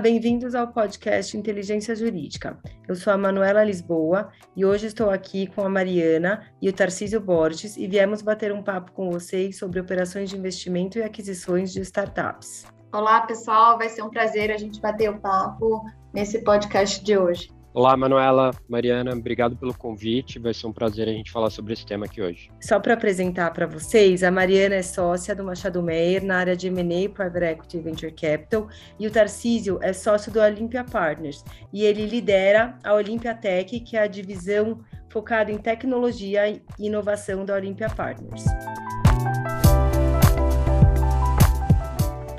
Bem-vindos ao podcast Inteligência Jurídica. Eu sou a Manuela Lisboa e hoje estou aqui com a Mariana e o Tarcísio Borges e viemos bater um papo com vocês sobre operações de investimento e aquisições de startups. Olá, pessoal, vai ser um prazer a gente bater o papo nesse podcast de hoje. Olá, Manuela, Mariana, obrigado pelo convite. Vai ser um prazer a gente falar sobre esse tema aqui hoje. Só para apresentar para vocês, a Mariana é sócia do Machado Meyer na área de M&A, Private Equity Venture Capital, e o Tarcísio é sócio do Olympia Partners, e ele lidera a Olympia Tech, que é a divisão focada em tecnologia e inovação da Olympia Partners.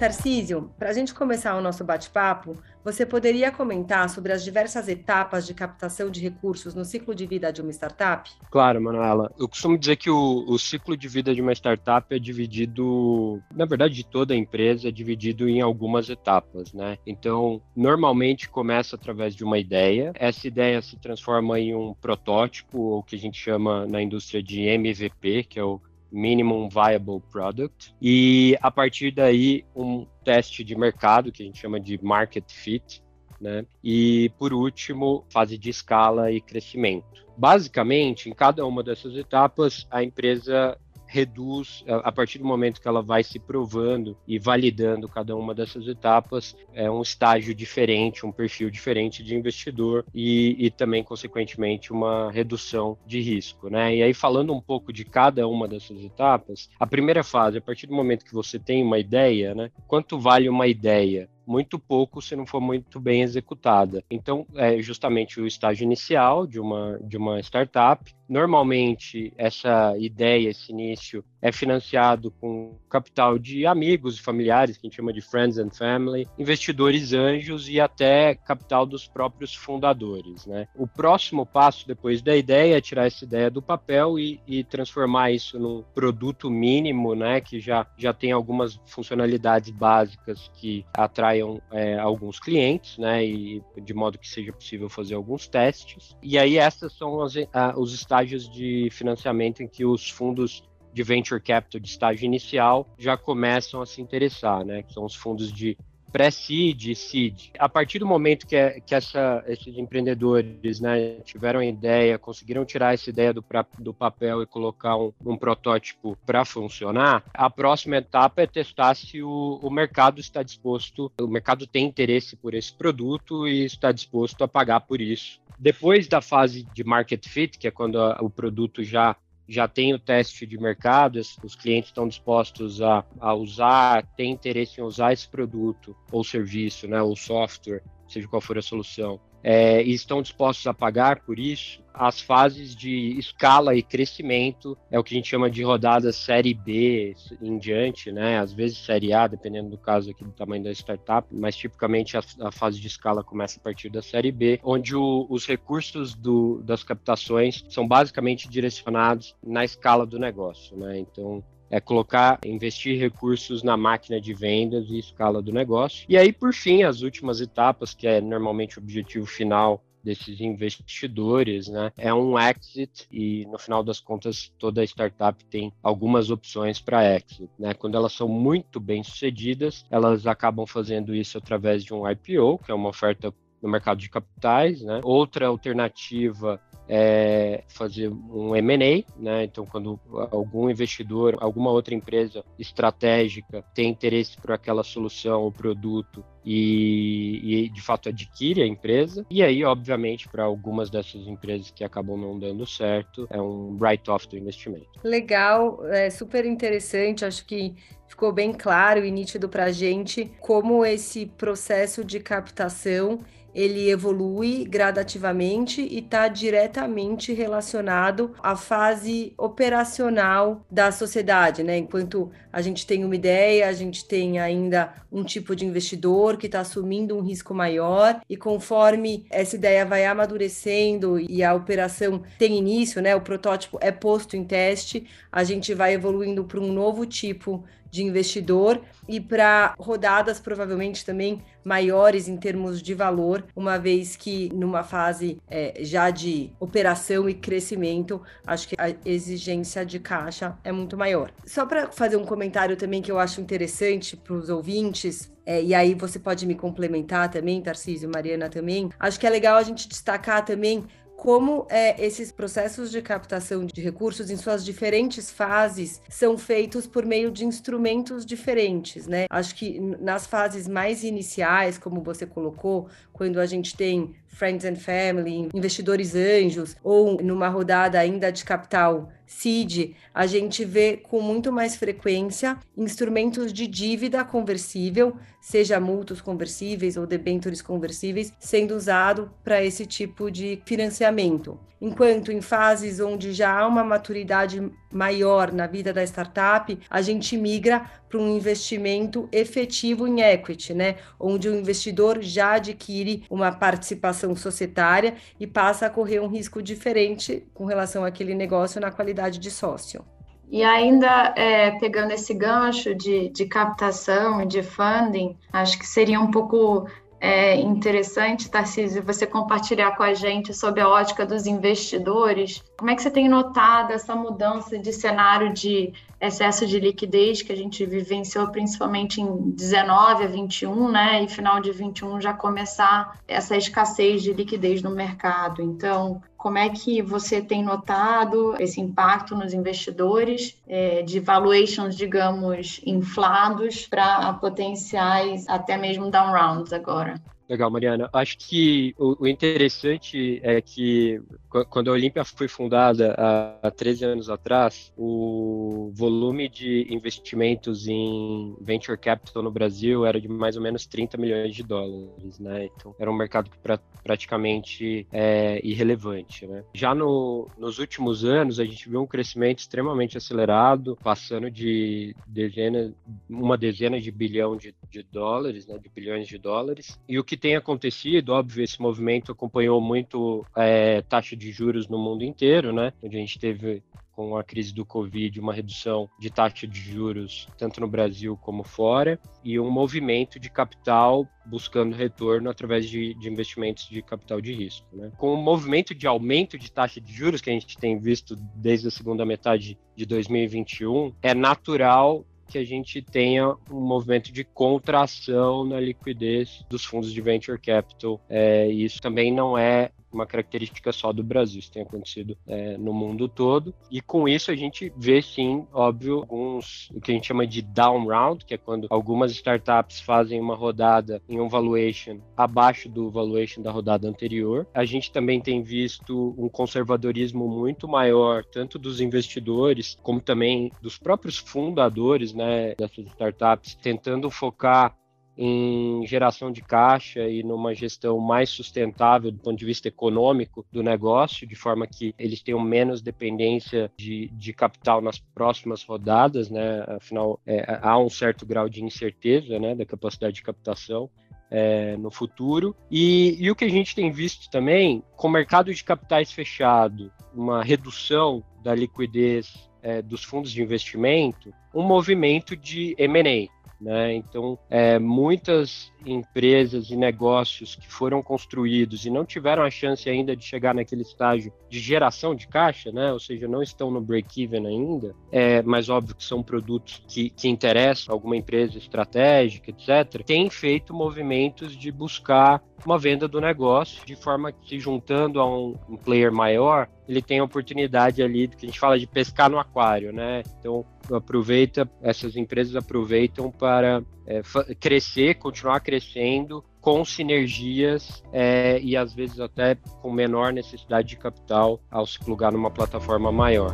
Tarcísio, para a gente começar o nosso bate-papo, você poderia comentar sobre as diversas etapas de captação de recursos no ciclo de vida de uma startup? Claro, Manuela. Eu costumo dizer que o, o ciclo de vida de uma startup é dividido, na verdade, de toda a empresa, é dividido em algumas etapas, né? Então, normalmente começa através de uma ideia. Essa ideia se transforma em um protótipo, ou o que a gente chama na indústria de MVP, que é o Minimum Viable Product, e a partir daí um teste de mercado, que a gente chama de Market Fit, né? E por último, fase de escala e crescimento. Basicamente, em cada uma dessas etapas, a empresa reduz, a partir do momento que ela vai se provando e validando cada uma dessas etapas, é um estágio diferente, um perfil diferente de investidor e, e também, consequentemente, uma redução de risco. Né? E aí, falando um pouco de cada uma dessas etapas, a primeira fase, a partir do momento que você tem uma ideia, né? quanto vale uma ideia? Muito pouco se não for muito bem executada. Então, é justamente o estágio inicial de uma, de uma startup, Normalmente, essa ideia, esse início, é financiado com capital de amigos e familiares, que a gente chama de friends and family, investidores anjos e até capital dos próprios fundadores. Né? O próximo passo depois da ideia é tirar essa ideia do papel e, e transformar isso num produto mínimo, né, que já, já tem algumas funcionalidades básicas que atraiam é, alguns clientes, né, e de modo que seja possível fazer alguns testes. E aí essas são as, a, os estágios de financiamento em que os fundos de venture capital de estágio inicial já começam a se interessar, né? Que são os fundos de pré-seed seed. A partir do momento que, é, que essa, esses empreendedores né, tiveram a ideia, conseguiram tirar essa ideia do, pra, do papel e colocar um, um protótipo para funcionar, a próxima etapa é testar se o, o mercado está disposto, o mercado tem interesse por esse produto e está disposto a pagar por isso depois da fase de market fit, que é quando a, o produto já já tem o teste de mercado, os clientes estão dispostos a, a usar, têm interesse em usar esse produto ou serviço, né, ou software, seja qual for a solução, é, e estão dispostos a pagar por isso, as fases de escala e crescimento é o que a gente chama de rodada série B em diante, né? Às vezes série A, dependendo do caso aqui do tamanho da startup, mas tipicamente a, a fase de escala começa a partir da série B, onde o, os recursos do, das captações são basicamente direcionados na escala do negócio, né? Então, é colocar, investir recursos na máquina de vendas e escala do negócio. E aí, por fim, as últimas etapas, que é normalmente o objetivo final desses investidores, né? É um exit e no final das contas toda startup tem algumas opções para exit, né? Quando elas são muito bem sucedidas, elas acabam fazendo isso através de um IPO, que é uma oferta no mercado de capitais, né? Outra alternativa é fazer um M&A, né? Então, quando algum investidor, alguma outra empresa estratégica tem interesse por aquela solução ou produto e, e, de fato adquire a empresa. E aí, obviamente, para algumas dessas empresas que acabam não dando certo, é um write-off do investimento. Legal, é super interessante. Acho que ficou bem claro e nítido para a gente como esse processo de captação ele evolui gradativamente e está diretamente relacionado à fase operacional da sociedade, né? Enquanto a gente tem uma ideia, a gente tem ainda um tipo de investidor que está assumindo um risco maior e conforme essa ideia vai amadurecendo e a operação tem início, né? O protótipo é posto em teste, a gente vai evoluindo para um novo tipo de investidor e para rodadas provavelmente também maiores em termos de valor, uma vez que numa fase é, já de operação e crescimento, acho que a exigência de caixa é muito maior. Só para fazer um comentário também que eu acho interessante para os ouvintes, é, e aí você pode me complementar também, Tarcísio, Mariana também. Acho que é legal a gente destacar também como é, esses processos de captação de recursos em suas diferentes fases são feitos por meio de instrumentos diferentes, né? Acho que nas fases mais iniciais, como você colocou, quando a gente tem friends and family, investidores anjos, ou numa rodada ainda de capital seed, a gente vê com muito mais frequência instrumentos de dívida conversível, seja multos conversíveis ou debêntures conversíveis, sendo usado para esse tipo de financiamento. Enquanto em fases onde já há uma maturidade maior na vida da startup, a gente migra para um investimento efetivo em equity, né? Onde o investidor já adquire uma participação societária e passa a correr um risco diferente com relação àquele negócio na qualidade de sócio. E ainda é, pegando esse gancho de, de captação e de funding, acho que seria um pouco é interessante, Tarcísio, você compartilhar com a gente sobre a ótica dos investidores. Como é que você tem notado essa mudança de cenário de excesso de liquidez que a gente vivenciou principalmente em 19 a 21, né? E final de 21 já começar essa escassez de liquidez no mercado. Então, como é que você tem notado esse impacto nos investidores é, de valuations, digamos, inflados para potenciais até mesmo down rounds agora? Legal, Mariana. Acho que o, o, interessante é que quando a Olímpia foi fundada há, há 13 anos atrás, o volume de investimentos em venture capital no Brasil era de mais ou menos 30 milhões de dólares, né? Então era um mercado pra, praticamente é, irrelevante, né? Já no, nos últimos anos a gente viu um crescimento extremamente acelerado, passando de dezena, uma dezena de bilhão de, de dólares, né? De bilhões de dólares. E o que tem acontecido, óbvio, esse movimento acompanhou muito é, taxa de juros no mundo inteiro, né? A gente teve com a crise do Covid, uma redução de taxa de juros tanto no Brasil como fora, e um movimento de capital buscando retorno através de, de investimentos de capital de risco. Né? Com o movimento de aumento de taxa de juros que a gente tem visto desde a segunda metade de 2021, é natural que a gente tenha um movimento de contração na liquidez dos fundos de venture capital. É, isso também não é uma característica só do Brasil, isso tem acontecido é, no mundo todo. E com isso a gente vê sim, óbvio, alguns o que a gente chama de down round, que é quando algumas startups fazem uma rodada em um valuation abaixo do valuation da rodada anterior. A gente também tem visto um conservadorismo muito maior, tanto dos investidores como também dos próprios fundadores, né, dessas startups, tentando focar em geração de caixa e numa gestão mais sustentável do ponto de vista econômico do negócio, de forma que eles tenham menos dependência de, de capital nas próximas rodadas, né? Afinal, é, há um certo grau de incerteza, né, da capacidade de captação. É, no futuro. E, e, o que a gente tem visto também, com o mercado de capitais fechado, uma redução da liquidez é, dos fundos de investimento, um movimento de M&A. Né? Então, é, muitas empresas e negócios que foram construídos e não tiveram a chance ainda de chegar naquele estágio de geração de caixa, né? ou seja, não estão no break-even ainda, é, mas óbvio que são produtos que, que interessam alguma empresa estratégica, etc., têm feito movimentos de buscar uma venda do negócio, de forma que se juntando a um, um player maior, ele tem a oportunidade ali do que a gente fala de pescar no aquário, né? Então aproveita, essas empresas aproveitam para para é, crescer, continuar crescendo com sinergias é, e às vezes até com menor necessidade de capital ao se plugar numa plataforma maior.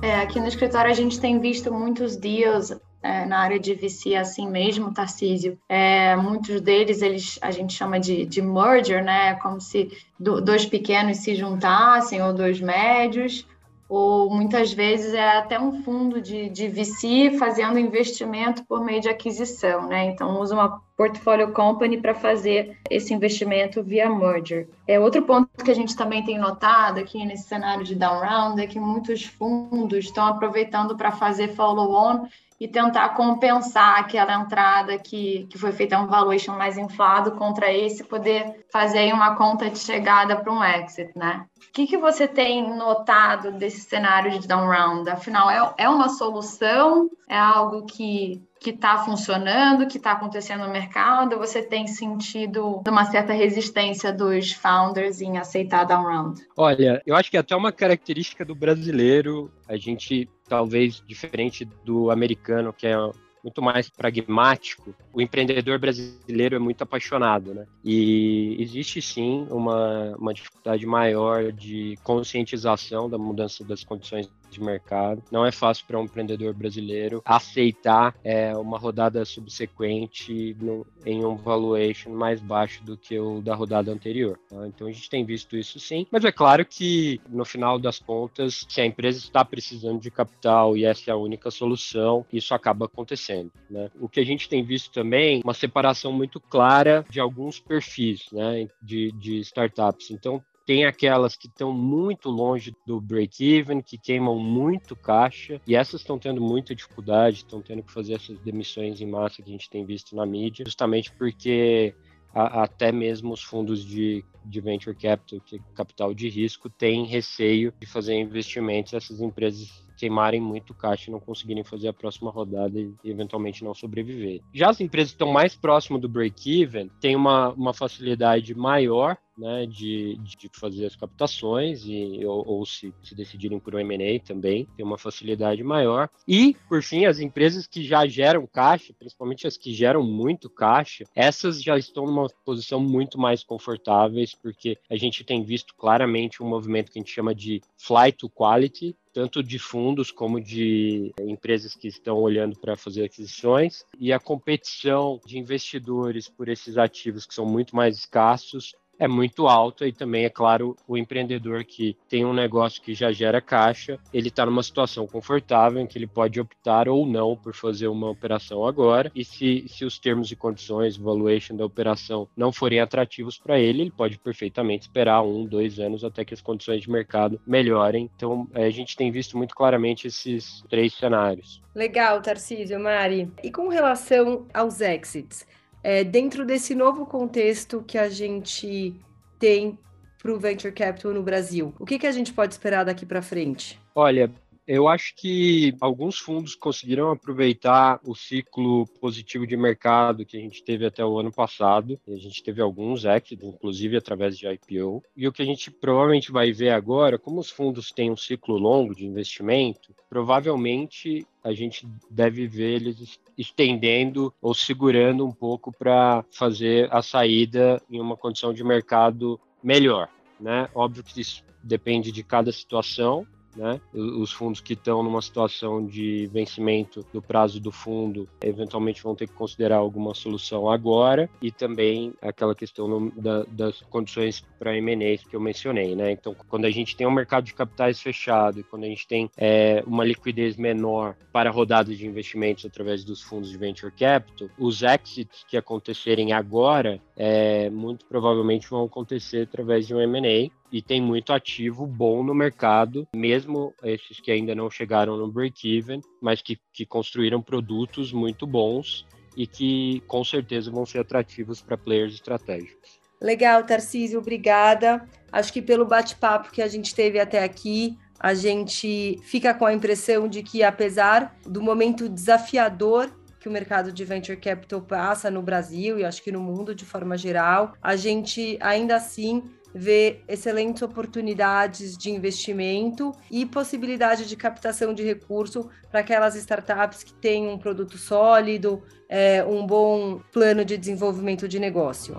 É, aqui no escritório a gente tem visto muitos dias é, na área de VC assim mesmo, Tarcísio. É, muitos deles eles a gente chama de, de merger, né? Como se do, dois pequenos se juntassem ou dois médios ou muitas vezes é até um fundo de, de VC fazendo investimento por meio de aquisição, né? Então usa uma portfolio company para fazer esse investimento via merger. É outro ponto que a gente também tem notado aqui nesse cenário de down round é que muitos fundos estão aproveitando para fazer follow-on e tentar compensar aquela entrada que, que foi feita um valuation mais inflado contra esse, poder fazer uma conta de chegada para um exit, né? O que, que você tem notado desse cenário de down round? Afinal, é, é uma solução? É algo que que está funcionando, que está acontecendo no mercado? Você tem sentido uma certa resistência dos founders em aceitar down round? Olha, eu acho que é até uma característica do brasileiro, a gente talvez diferente do americano, que é muito mais pragmático, o empreendedor brasileiro é muito apaixonado, né? E existe sim uma, uma dificuldade maior de conscientização da mudança das condições de mercado. Não é fácil para um empreendedor brasileiro aceitar é, uma rodada subsequente no, em um valuation mais baixo do que o da rodada anterior. Tá? Então a gente tem visto isso sim, mas é claro que no final das contas, se a empresa está precisando de capital e essa é a única solução, isso acaba acontecendo. Né? O que a gente tem visto também, uma separação muito clara de alguns perfis né, de, de startups. Então, tem aquelas que estão muito longe do break-even, que queimam muito caixa, e essas estão tendo muita dificuldade, estão tendo que fazer essas demissões em massa que a gente tem visto na mídia, justamente porque a, até mesmo os fundos de, de venture capital, que capital de risco, têm receio de fazer investimentos nessas empresas queimarem muito caixa e não conseguirem fazer a próxima rodada e, eventualmente não sobreviver. Já as empresas que estão mais próximo do break-even têm uma, uma facilidade maior né, de, de fazer as captações e, ou, ou se, se decidirem por um M&A também, tem uma facilidade maior. E, por fim, as empresas que já geram caixa, principalmente as que geram muito caixa, essas já estão numa posição muito mais confortáveis, porque a gente tem visto claramente um movimento que a gente chama de flight to quality, tanto de fundos como de empresas que estão olhando para fazer aquisições, e a competição de investidores por esses ativos que são muito mais escassos é muito alta e também, é claro, o empreendedor que tem um negócio que já gera caixa, ele está numa situação confortável em que ele pode optar ou não por fazer uma operação agora e se, se os termos e condições, valuation da operação não forem atrativos para ele, ele pode perfeitamente esperar um, dois anos até que as condições de mercado melhorem. Então, a gente tem visto muito claramente esses três cenários. Legal, Tarcísio, Mari. E com relação aos exits, é, dentro desse novo contexto que a gente tem para o venture capital no Brasil, o que, que a gente pode esperar daqui para frente? Olha, eu acho que alguns fundos conseguiram aproveitar o ciclo positivo de mercado que a gente teve até o ano passado. a gente teve alguns exits, inclusive através de IPO. E o que a gente provavelmente vai ver agora, como os fundos têm um ciclo longo de investimento, provavelmente a gente deve ver eles estendendo ou segurando um pouco para fazer a saída em uma condição de mercado melhor. Né? Óbvio que isso depende de cada situação, né? Os fundos que estão numa situação de vencimento do prazo do fundo eventualmente vão ter que considerar alguma solução agora e também aquela questão no, da, das condições para M&A que eu mencionei, né? Então, quando a gente tem um mercado de capitais fechado e quando a gente tem é, uma liquidez menor para rodadas de investimentos através dos fundos de venture capital, os exits que acontecerem agora é, muito provavelmente vão acontecer através de um M&A e tem muito ativo bom no mercado, mesmo esses que ainda não chegaram no break-even, mas que, que construíram produtos muito bons e que com certeza vão ser atrativos para players estratégicos. Legal, Tarcísio, obrigada. Acho que pelo bate-papo que a gente teve até aqui, a gente fica com a impressão de que, apesar do momento desafiador que o mercado de venture capital passa no Brasil e acho que no mundo de forma geral, a gente ainda assim ver excelentes oportunidades de investimento e possibilidade de captação de recurso para aquelas startups que têm um produto sólido, é, um bom plano de desenvolvimento de negócio.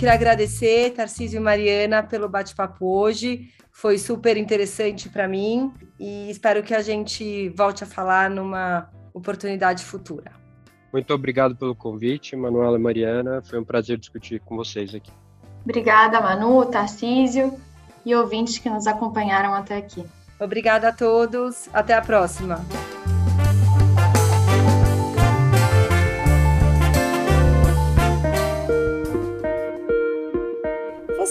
Queria agradecer, Tarcísio e Mariana, pelo bate-papo hoje. Foi super interessante para mim e espero que a gente volte a falar numa oportunidade futura. Muito obrigado pelo convite, Manuela e Mariana. Foi um prazer discutir com vocês aqui. Obrigada, Manu, Tarcísio e ouvintes que nos acompanharam até aqui. Obrigada a todos. Até a próxima.